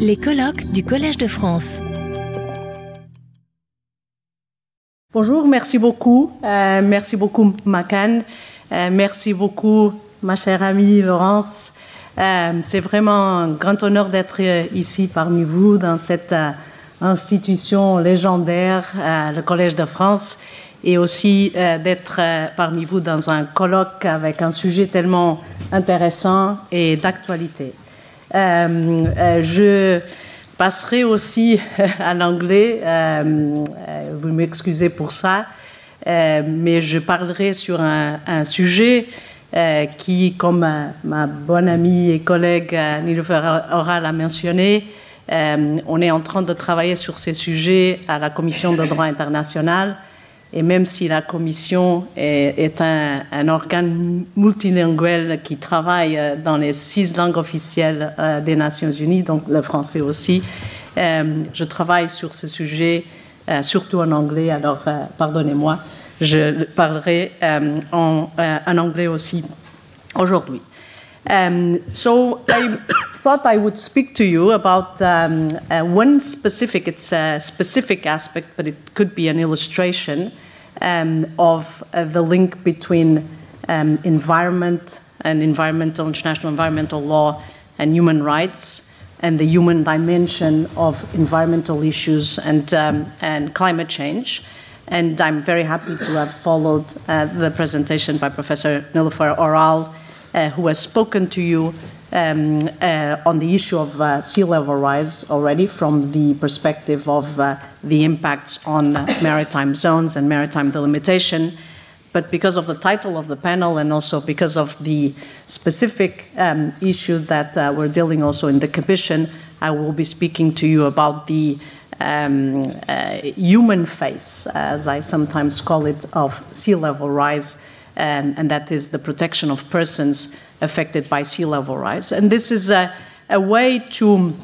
Les colloques du Collège de France. Bonjour, merci beaucoup. Euh, merci beaucoup, Macan. Euh, merci beaucoup, ma chère amie Laurence. Euh, c'est vraiment un grand honneur d'être ici parmi vous dans cette institution légendaire, le Collège de France, et aussi d'être parmi vous dans un colloque avec un sujet tellement intéressant et d'actualité. Je passerai aussi à l'anglais. Euh, euh, vous m'excusez pour ça, euh, mais je parlerai sur un, sujet qui, comme ma, bonne amie et collègue Niloufer Oral a mentionné, on est en train de travailler sur ces sujets à la Commission de droit international et même si la Commission est, un, organe multilinguel qui travaille euh, dans les six langues officielles euh, des Nations Unies, donc le français aussi, euh, je travaille sur ce sujet, surtout en anglais, alors pardonnez-moi, je parlerai en, anglais aussi aujourd'hui. Um, so I thought I would speak to you about um, uh, one specific, it's a specific aspect, but it could be an illustration um, of uh, the link between um, environment and environmental, international environmental law and human rights and the human dimension of environmental issues and, um, and climate change. And I'm very happy to have followed uh, the presentation by Professor Nilofer Oral, uh, who has spoken to you um, uh, on the issue of uh, sea level rise already from the perspective of uh, the impacts on maritime zones and maritime delimitation. But because of the title of the panel and also because of the specific um, issue that uh, we're dealing also in the Commission, I will be speaking to you about the um, uh, human face, as I sometimes call it, of sea level rise, and, and that is the protection of persons affected by sea level rise. And this is a, a way to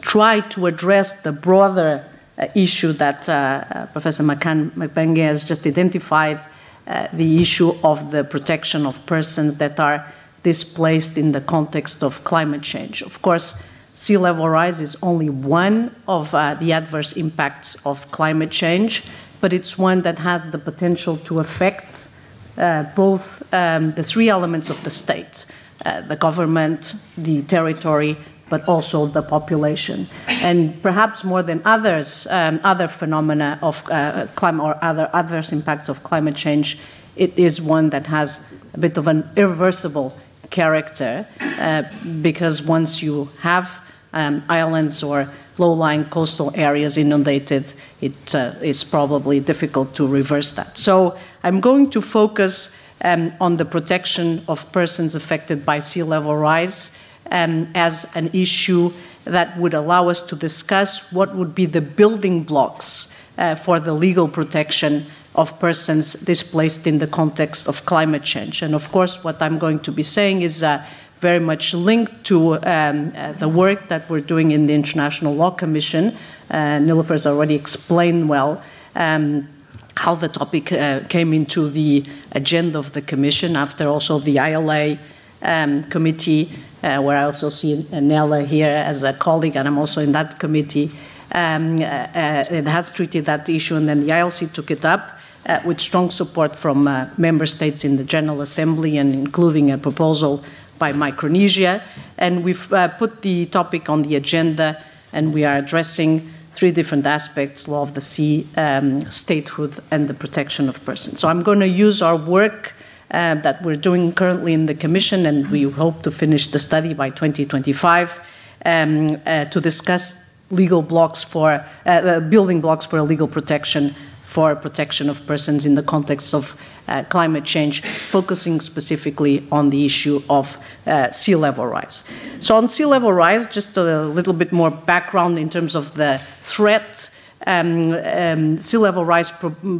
try to address the broader uh, issue that uh, uh Professor Makane Mbengue has just identified uh, the issue of the protection of persons that are displaced in the context of climate change. Of course, sea level rise is only one of uh, the adverse impacts of climate change, but it's one that has the potential to affect uh, both um, the three elements of the state uh, the government, the territory, but also the population. And perhaps more than others, um, other phenomena of uh, climate or other adverse impacts of climate change, it is one that has a bit of an irreversible character uh, because once you have um, islands or low-lying coastal areas inundated, it uh, is probably difficult to reverse that. So I'm going to focus um, on the protection of persons affected by sea level rise um, as an issue that would allow us to discuss what would be the building blocks uh, for the legal protection of persons displaced in the context of climate change. And of course, what I'm going to be saying is uh, very much linked to um, uh, the work that we're doing in the International Law Commission. Uh, has already explained well. Um, how the topic uh, came into the agenda of the Commission after also the ILA um, committee, uh, where I also see Nella here as a colleague, and I'm also in that committee. Um, uh, uh it has treated that issue, and then the ILC took it up uh, with strong support from uh, member states in the General Assembly, and including a proposal by Micronesia. And we've put the topic on the agenda, and we are addressing three different aspects law of the sea, um, statehood, and the protection of persons. So I'm going to use our work uh, that we're doing currently in the Commission, and we hope to finish the study by 2025 um, uh, to discuss legal blocks for uh, uh building blocks for legal protection for protection of persons in the context of climate change, focusing specifically on the issue of uh, sea level rise. So, on sea level rise, just a little bit more background in terms of the threat. Um, um, sea level rise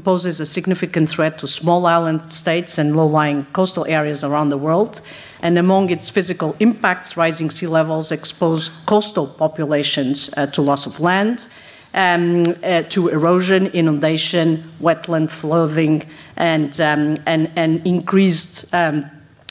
poses a significant threat to small island states and low lying coastal areas around the world. And among its physical impacts, rising sea levels expose coastal populations uh, to loss of land, um, uh, to erosion, inundation, wetland flooding, and, um, and, and increased um,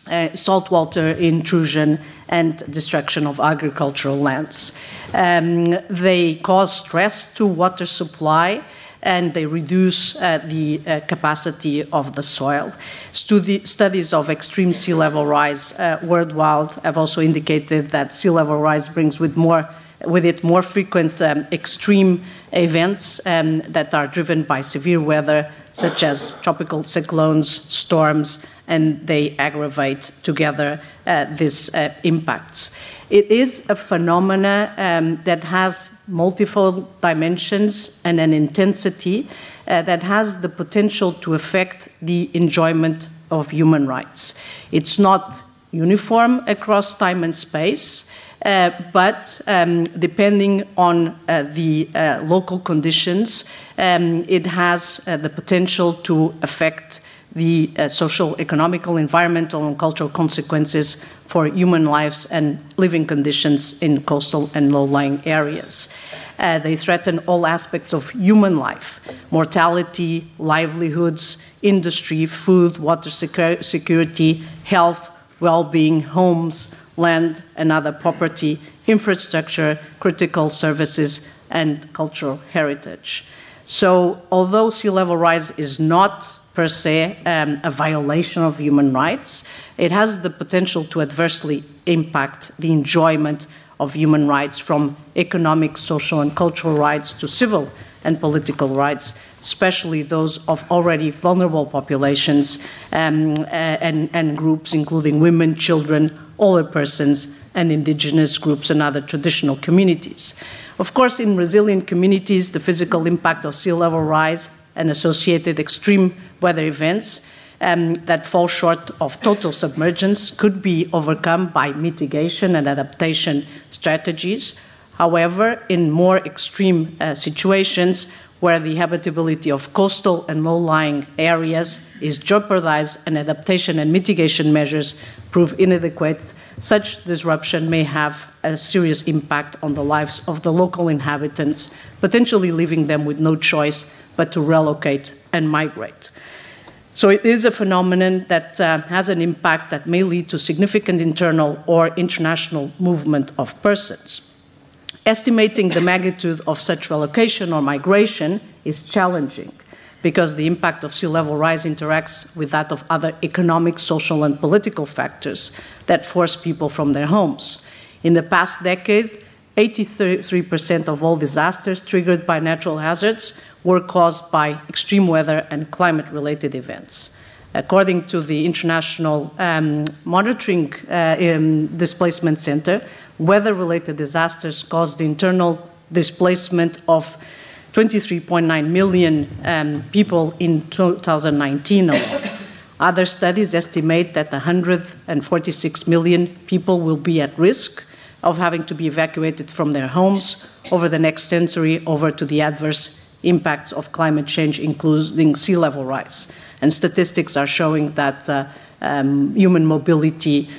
uh, saltwater intrusion and destruction of agricultural lands. Um, they cause stress to water supply and they reduce uh, the uh, capacity of the soil. Studi studies of extreme sea level rise uh, worldwide have also indicated that sea level rise brings with more with it more frequent um, extreme events um, that are driven by severe weather, such as tropical cyclones, storms, and they aggravate together uh, these uh, impacts. It is a phenomena um, that has multiple dimensions and an intensity uh, that has the potential to affect the enjoyment of human rights. It's not uniform across time and space. Uh, but um, depending on uh, the uh, local conditions, um, it has the potential to affect the uh, social, economical, environmental, and cultural consequences for human lives and living conditions in coastal and low lying areas. Uh, they threaten all aspects of human life mortality, livelihoods, industry, food, water security, health, well being, homes, land and other property, infrastructure, critical services, and cultural heritage. So, although sea level rise is not per se um, a violation of human rights, it has the potential to adversely impact the enjoyment of human rights from economic, social, and cultural rights to civil and political rights, especially those of already vulnerable populations um, and, and groups, including women, children, older persons, and indigenous groups and other traditional communities. Of course, in resilient communities, the physical impact of sea level rise and associated extreme weather events um, that fall short of total submergence could be overcome by mitigation and adaptation strategies. However, in more extreme uh, situations where the habitability of coastal and low lying areas is jeopardized and adaptation and mitigation measures prove inadequate, such disruption may have a serious impact on the lives of the local inhabitants, potentially leaving them with no choice but to relocate and migrate. So it is a phenomenon that uh, has an impact that may lead to significant internal or international movement of persons. Estimating the magnitude of such relocation or migration is challenging because the impact of sea level rise interacts with that of other economic, social, and political factors that force people from their homes. In the past decade, 83% of all disasters triggered by natural hazards were caused by extreme weather and climate related events. According to the International um, Monitoring uh, Displacement Center, weather related disasters caused the internal displacement of 23.9 million um, people in 2019 alone. Other studies estimate that 146 million people will be at risk of having to be evacuated from their homes over the next century over to the adverse impacts of climate change, including sea level rise. And statistics are showing that uh, um, human mobility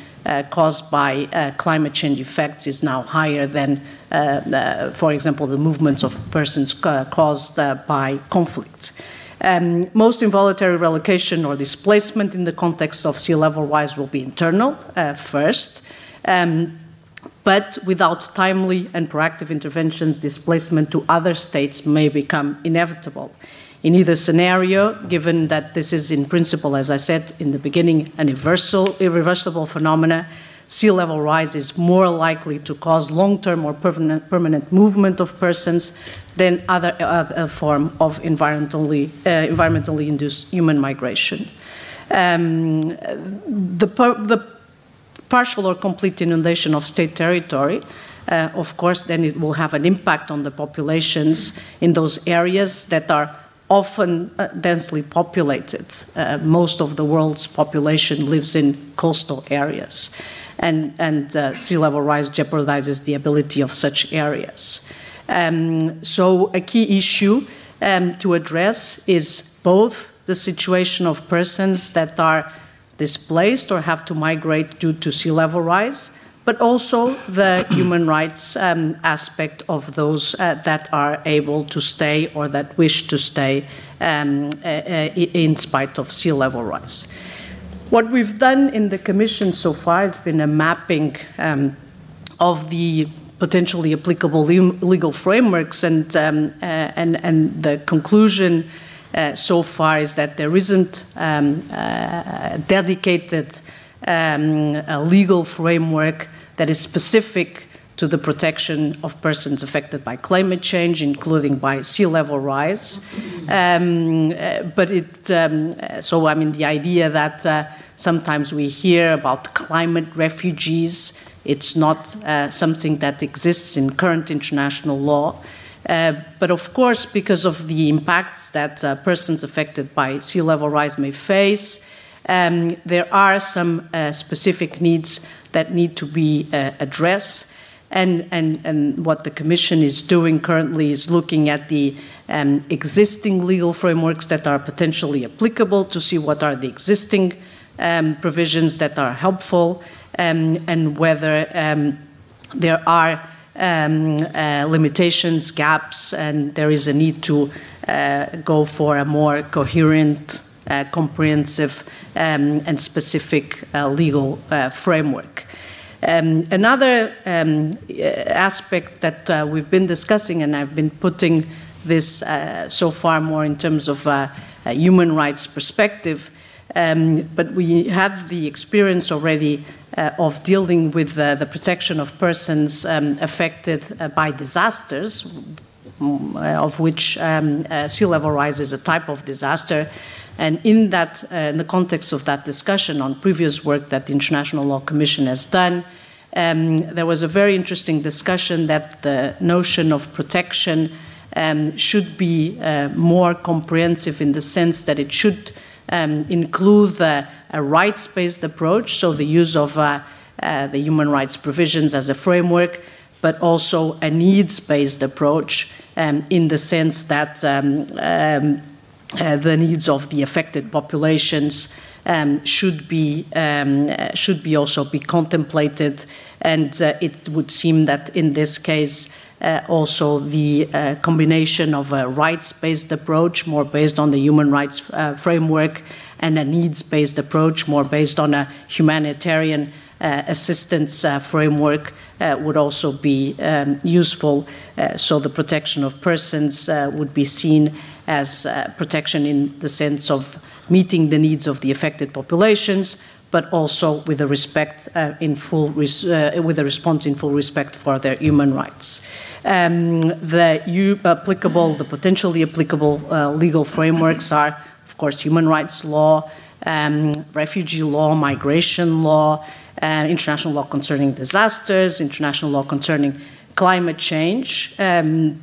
caused by uh, climate change effects is now higher than, uh, uh, for example, the movements of persons uh, caused by conflict. Um, most involuntary relocation or displacement in the context of sea level rise will be internal first. Um, but without timely and proactive interventions, displacement to other states may become inevitable. In either scenario, given that this is in principle, as I said in the beginning, an irreversible phenomena, sea level rise is more likely to cause long-term or permanent, movement of persons than other, other form of environmentally, uh, environmentally induced human migration. Um, the, the partial or complete inundation of state territory, uh, of course, then it will have an impact on the populations in those areas that are often uh, densely populated. Uh, most of the world's population lives in coastal areas, and, and uh, sea level rise jeopardizes the ability of such areas. Um, so, a key issue um, to address is both the situation of persons that are displaced or have to migrate due to sea level rise, but also the human rights um, aspect of those uh, that are able to stay or that wish to stay um, uh, uh in spite of sea level rise. What we've done in the Commission so far has been a mapping um, of the potentially applicable legal frameworks, and, um, uh, and, and the conclusion uh, so far is that there isn't um, uh, dedicated um, a legal framework that is specific to the protection of persons affected by climate change, including by sea level rise. Um, uh, but it, um, so I mean, the idea that uh, sometimes we hear about climate refugees, it's not uh, something that exists in current international law. Uh, but of course, because of the impacts that uh, persons affected by sea level rise may face, um, there are some uh, specific needs that need to be uh, addressed. And, and, and what the Commission is doing currently is looking at the um, existing legal frameworks that are potentially applicable to see what are the existing um, provisions that are helpful um, and whether um, there are um, uh, limitations, gaps, and there is a need to uh, go for a more coherent, comprehensive, um, and specific uh, legal uh, framework. Um, another um, aspect that uh, we've been discussing, and I've been putting this so far more in terms of a human rights perspective, um, but we have the experience already uh, of dealing with uh, the protection of persons um, affected uh, by disasters, mm, of which um, uh, sea level rise is a type of disaster. And in that, uh, in the context of that discussion on previous work that the International Law Commission has done, um, there was a very interesting discussion that the notion of protection um, should be uh, more comprehensive in the sense that it should um, include a rights based approach, so the use of uh, uh, the human rights provisions as a framework, but also a needs based approach um, in the sense that um, um, uh, the needs of the affected populations um, should be um, should be also be contemplated, and uh, it would seem that in this case. Uh, also, the uh, combination of a rights based approach, more based on the human rights uh, framework, and a needs based approach, more based on a humanitarian uh, assistance uh, framework, uh, would also be um, useful. Uh, so the protection of persons uh, would be seen as uh, protection in the sense of meeting the needs of the affected populations, but also with a respect in full res- with a response in full respect for their human rights. Um, the applicable, the potentially applicable legal frameworks are of course, human rights law, um, refugee law, migration law, uh, international law concerning disasters, international law concerning climate change. Um,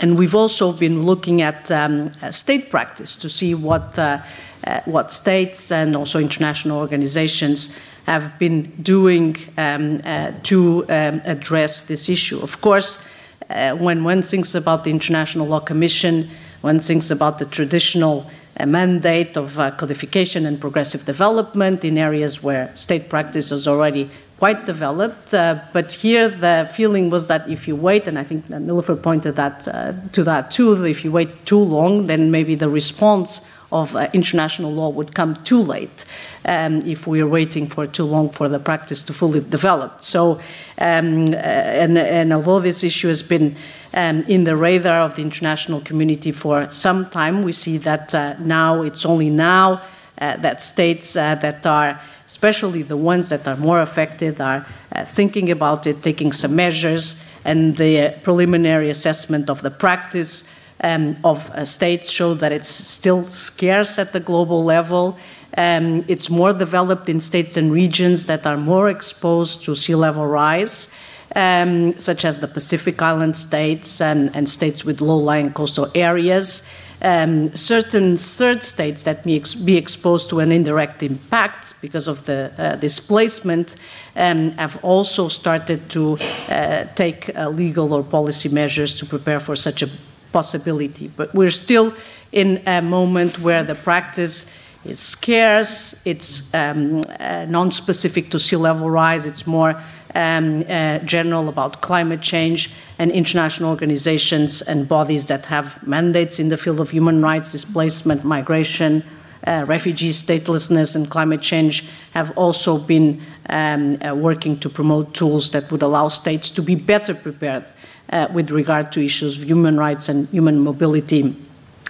and we've also been looking at um, state practice to see what, uh, uh, what states and also international organizations have been doing um, uh, to um, address this issue. Of course, uh, when one thinks about the International Law Commission, one thinks about the traditional a mandate of uh, codification and progressive development in areas where state practice is already quite developed. Uh, but here the feeling was that if you wait, and I think Nilofer pointed that uh, to that too, that if you wait too long, then maybe the response of uh, international law would come too late um, if we are waiting for too long for the practice to fully develop. So, um, uh, and, and although this issue has been um, in the radar of the international community for some time. We see that uh, now it's only now uh, that states that are, especially the ones that are more affected, are uh, thinking about it, taking some measures, and the preliminary assessment of the practice. Um, of uh, states show that it's still scarce at the global level. Um, it's more developed in states and regions that are more exposed to sea level rise um, such as the Pacific Island states and, and states with low lying coastal areas. Um, certain third states that may ex- be exposed to an indirect impact because of the uh, displacement um, have also started to uh, take uh, legal or policy measures to prepare for such a possibility. But we're still in a moment where the practice is scarce, it's um, uh, non specific to sea level rise, it's more um, uh, general about climate change and international organizations and bodies that have mandates in the field of human rights, displacement, migration, uh, refugees, statelessness, and climate change have also been um, uh, working to promote tools that would allow states to be better prepared uh, with regard to issues of human rights and human mobility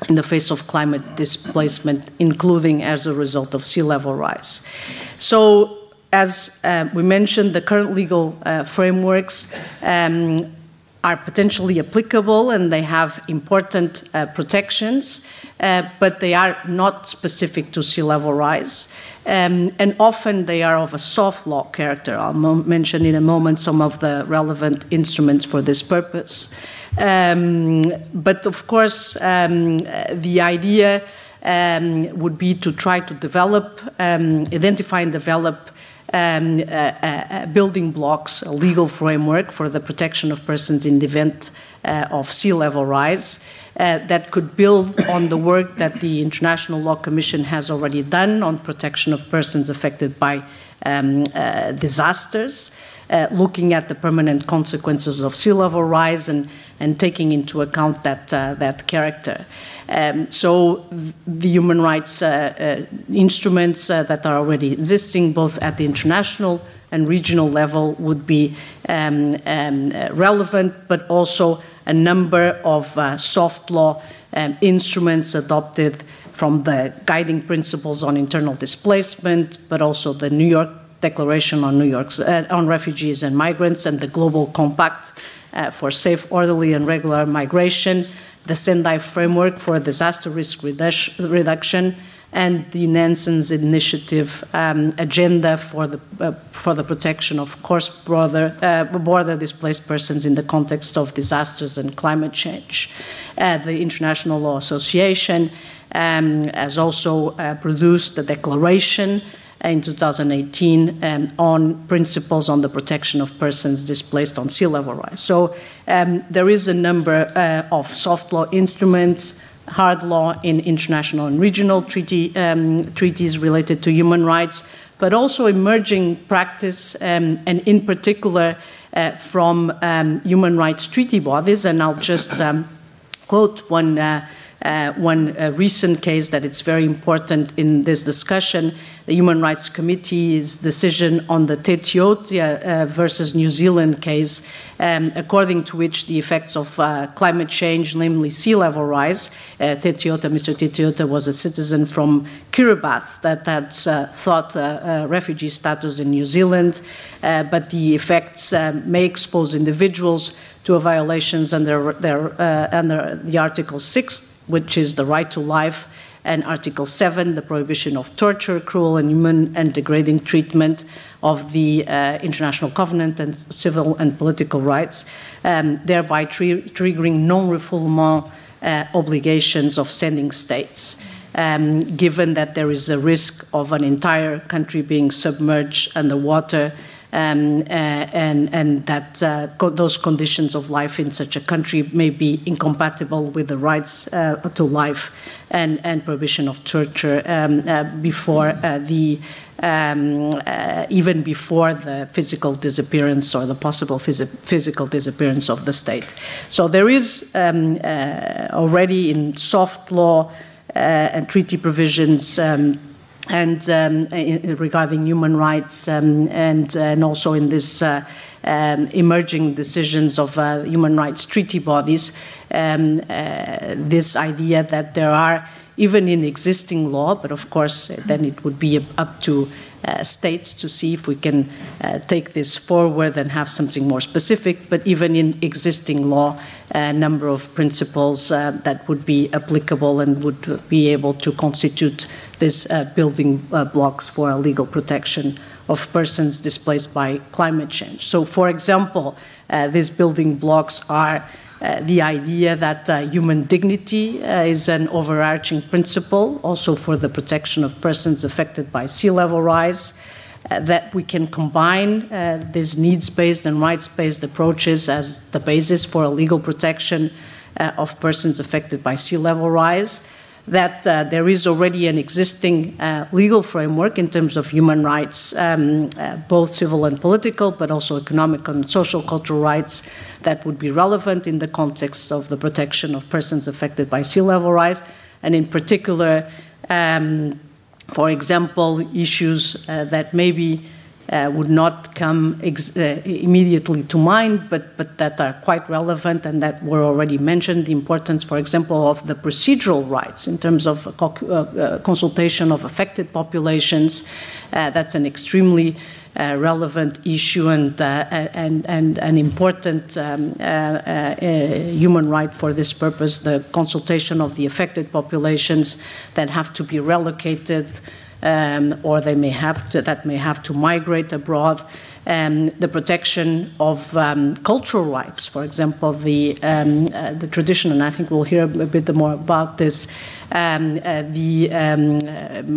in the face of climate displacement, including as a result of sea level rise. So, as uh, we mentioned, the current legal uh, frameworks um, are potentially applicable and they have important uh, protections, uh, but they are not specific to sea level rise. Um, and often they are of a soft law character. I'll mention in a moment some of the relevant instruments for this purpose. Um, but of course, um, the idea um, would be to try to develop, um, identify and develop um, uh, uh, building blocks, a legal framework for the protection of persons in the event uh, of sea level rise. Uh, that could build on the work that the International Law Commission has already done on protection of persons affected by um, uh, disasters, uh, looking at the permanent consequences of sea level rise and, and taking into account that, that character. Um, so the human rights uh, uh, instruments uh, that are already existing, both at the international and regional level, would be um, um, relevant, but also a number of uh, soft law um, instruments adopted from the guiding principles on internal displacement, but also the New York Declaration on New York's uh, on refugees and migrants and the Global Compact uh, for safe, orderly, and regular migration the Sendai framework for disaster risk reduction, and the Nansen's initiative um, agenda for the, uh, for the protection of course border, uh, border displaced persons in the context of disasters and climate change. Uh, the International Law Association um, has also uh, produced the declaration in 2018 um, on principles on the protection of persons displaced on sea level rise. So um, there is a number uh, of soft law instruments, hard law in international and regional treaty, um, treaties related to human rights, but also emerging practice, um, and in particular uh, from um, human rights treaty bodies. And I'll just um, quote one. Uh, uh, one uh, recent case that it's very important in this discussion, the Human Rights Committee's decision on the Teitiota uh, versus New Zealand case, um, according to which the effects of uh, climate change, namely sea level rise, uh, Te Mr. Te was a citizen from Kiribati that had sought refugee status in New Zealand, but the effects may expose individuals to violations under, their, under the Article 6 which is the right to life, and Article 7, the prohibition of torture, cruel, inhuman, and degrading treatment of the uh, International Covenant and civil and political rights, um, thereby tri triggering non refoulement uh, obligations of sending states. Um, given that there is a risk of an entire country being submerged underwater and, and that uh, those conditions of life in such a country may be incompatible with the rights uh, to life and, and prohibition of torture um, uh, before uh, the um, uh, even before the physical disappearance or the possible phys physical disappearance of the state. So there is um, already in soft law and treaty provisions um, and um, regarding human rights um, and, and also in this uh, um, emerging decisions of uh, human rights treaty bodies, um, uh, this idea that there are, even in existing law, but of course then it would be up to states to see if we can uh, take this forward and have something more specific. But even in existing law, a number of principles uh, that would be applicable and would be able to constitute these uh, building uh, blocks for legal protection of persons displaced by climate change. So, for example, uh, these building blocks are uh, the idea that uh, human dignity uh, is an overarching principle, also for the protection of persons affected by sea level rise, uh, that we can combine uh, these needs based and rights based approaches as the basis for a legal protection of persons affected by sea level rise that uh, there is already an existing uh, legal framework in terms of human rights, um, uh, both civil and political, but also economic and social cultural rights that would be relevant in the context of the protection of persons affected by sea level rise, and in particular, Um, for example, issues uh, that maybe uh, would not come uh, immediately to mind, but, but that are quite relevant and that were already mentioned. The importance, for example, of the procedural rights in terms of uh, uh consultation of affected populations. Uh, that's an extremely Uh, relevant issue and, uh, and, and an important um, uh, human right for this purpose the consultation of the affected populations that have to be relocated um, or they may have to, that may have to migrate abroad. Um, the protection of um, cultural rights, for example, the um, uh, the tradition, and I think we'll hear a bit more about this. Um, uh, the um,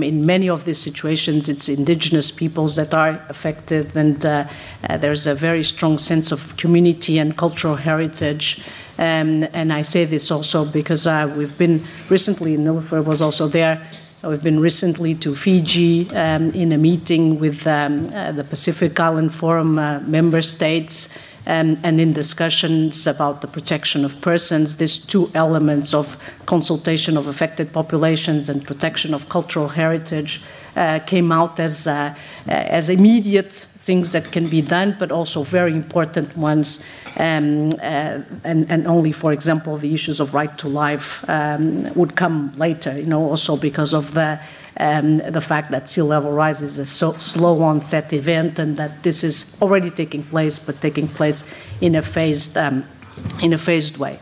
in many of these situations, it's indigenous peoples that are affected, and uh, uh, there's a very strong sense of community and cultural heritage. Um, and I say this also because uh, we've been recently, Nilofer was also there We've been recently to Fiji um, in a meeting with um, uh, the Pacific Island Forum uh, member states um, and in discussions about the protection of persons. These two elements of consultation of affected populations and protection of cultural heritage uh, came out as, uh, as immediate things that can be done, but also very important ones. Um, uh, and, and, only, for example, the issues of right to life um, would come later, you know, also because of the the fact that sea level rise is a so slow onset event and that this is already taking place, but taking place in a phased, um, in a phased way.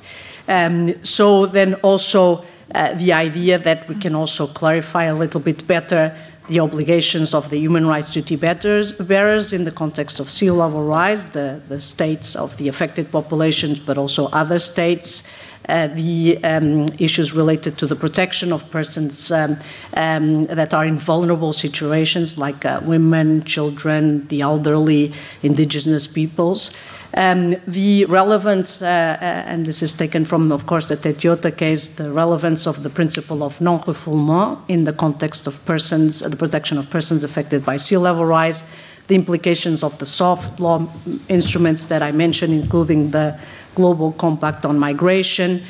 Um, so then also uh, the idea that we can also clarify a little bit better the obligations of the human rights duty bearers in the context of sea level rise, the, the states of the affected populations, but also other states. Uh, the um, issues related to the protection of persons um, um, that are in vulnerable situations, like uh, women, children, the elderly, indigenous peoples. Um, the relevance, uh, uh, and this is taken from, of course, the Teitiota case, the relevance of the principle of non-refoulement in the context of persons, the protection of persons affected by sea level rise, the implications of the soft law instruments that I mentioned, including the Global Compact on Migration,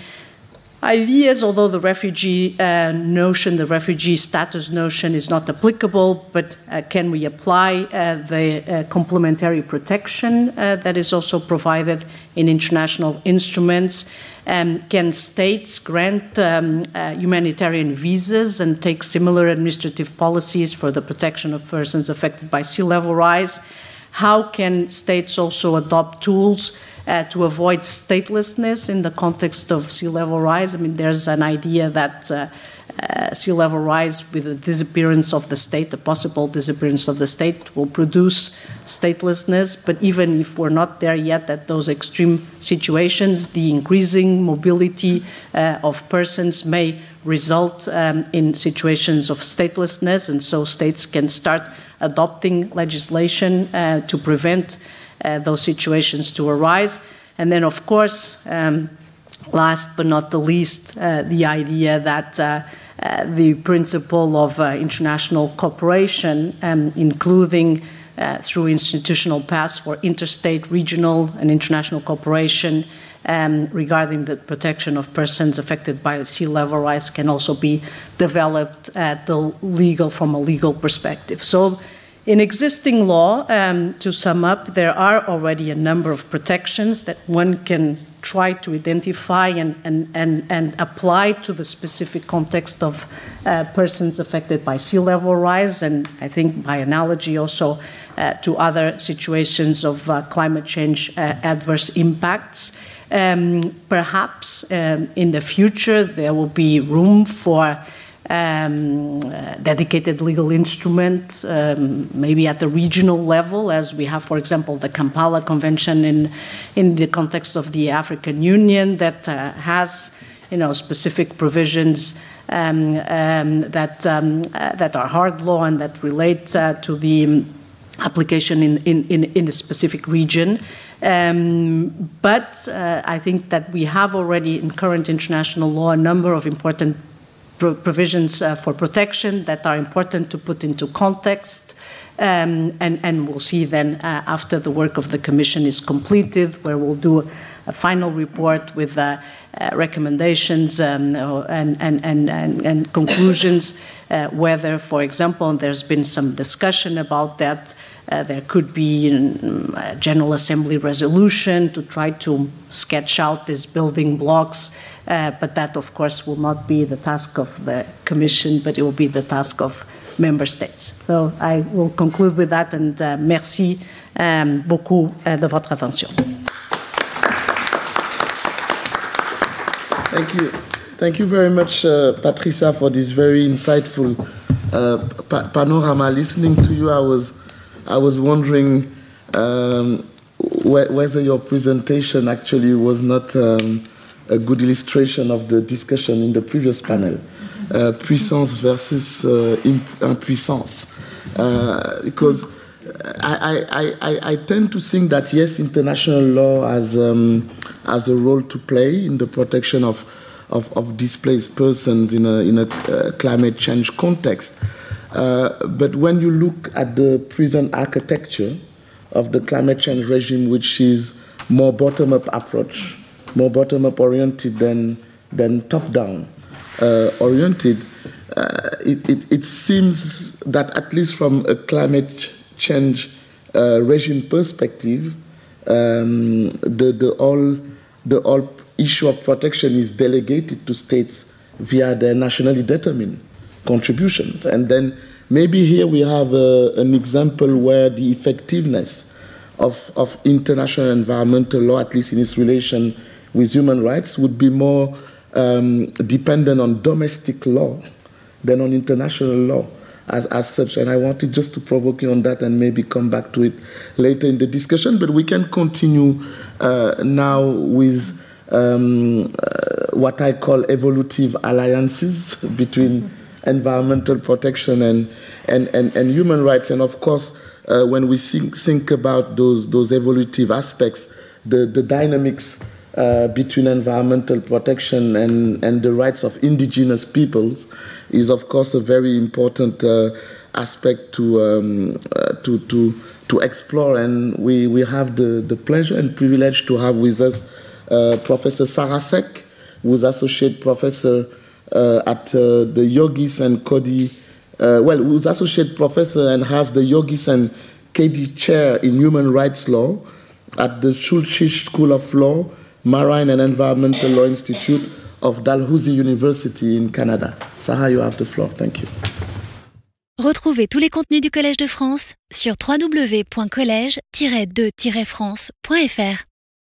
ideas, although the refugee uh, notion, the refugee status notion is not applicable, but uh, can we apply uh, the uh, complementary protection uh, that is also provided in international instruments? Um, can states grant um, uh, humanitarian visas and take similar administrative policies for the protection of persons affected by sea level rise? How can states also adopt tools uh, to avoid statelessness in the context of sea level rise. I mean, there's an idea that uh, uh, sea level rise with the disappearance of the state, the possible disappearance of the state, will produce statelessness. But even if we're not there yet at those extreme situations, the increasing mobility uh, of persons may result um, in situations of statelessness, and so states can start adopting legislation uh, to prevent uh, those situations to arise. And then, of course, um, last but not the least, uh, the idea that uh, uh the principle of uh, international cooperation, um, including uh, through institutional paths for interstate, regional, and international cooperation um, regarding the protection of persons affected by sea level rise, can also be developed at the legal from a legal perspective. So in existing law, um, to sum up, there are already a number of protections that one can try to identify and, and, and, and apply to the specific context of uh, persons affected by sea level rise, and I think by analogy also uh, to other situations of uh, climate change uh, adverse impacts. Um, perhaps um, in the future there will be room for um, dedicated legal instrument, um, maybe at the regional level, as we have, for example, the Kampala Convention in, in the context of the African Union that uh, has you know, specific provisions um, um that, um, uh, that are hard law and that relate uh, to the application in, in, in, a specific region. Um, but uh, I think that we have already in current international law a number of important provisions uh, for protection that are important to put into context. Um, and, and, we'll see then uh, after the work of the Commission is completed, where we'll do a final report with uh, uh recommendations um, and, and, and, conclusions uh, whether, for example, there's been some discussion about that, uh, there could be a General Assembly resolution to try to sketch out these building blocks, uh, but that, of course, will not be the task of the Commission, but it will be the task of member states. So I will conclude with that, and uh, merci um, beaucoup uh, de votre attention. Thank you. Thank you very much, uh, Patricia, for this very insightful uh, pa- panorama. Listening to you, I was, I was wondering um, wh- whether your presentation actually was not um, a good illustration of the discussion in the previous panel, uh, puissance versus uh, imp- impuissance, uh, because. I, I, I, I, tend to think that yes, international law has um, has a role to play in the protection of of, of displaced persons in a in a uh, climate change context. Uh, but when you look at the present architecture of the climate change regime, which is more bottom up approach, more bottom up oriented than than top down uh, oriented, uh, it, it, it seems that at least from a climate change uh, regime perspective, um, the, the, all, the all issue of protection is delegated to states via their nationally determined contributions. And then maybe here we have a, an example where the effectiveness of, of international environmental law, at least in its relation with human rights, would be more um, dependent on domestic law than on international law as, as such. And I wanted just to provoke you on that and maybe come back to it later in the discussion. But we can continue uh, now with um, uh, what I call evolutive alliances between environmental protection and, and, and, and human rights. And of course, uh, when we think, think about those, those evolutive aspects, the, the dynamics uh, between environmental protection and, and the rights of indigenous peoples is, of course, a very important uh, aspect to, um, uh, to, to, to explore. And we, we have the, the pleasure and privilege to have with us uh, Professor Sarah who's associate professor uh, at the Yogis and Keddy, well, who's associate professor and has the Yogis and Keddy chair in human rights law at the Schulich School of Law Marine and Environmental Law Institute of Dalhousie University in Canada. Sarah, you have the floor. Thank you. Retrouvez tous les contenus du Collège de France sur www.colège-2-france.fr.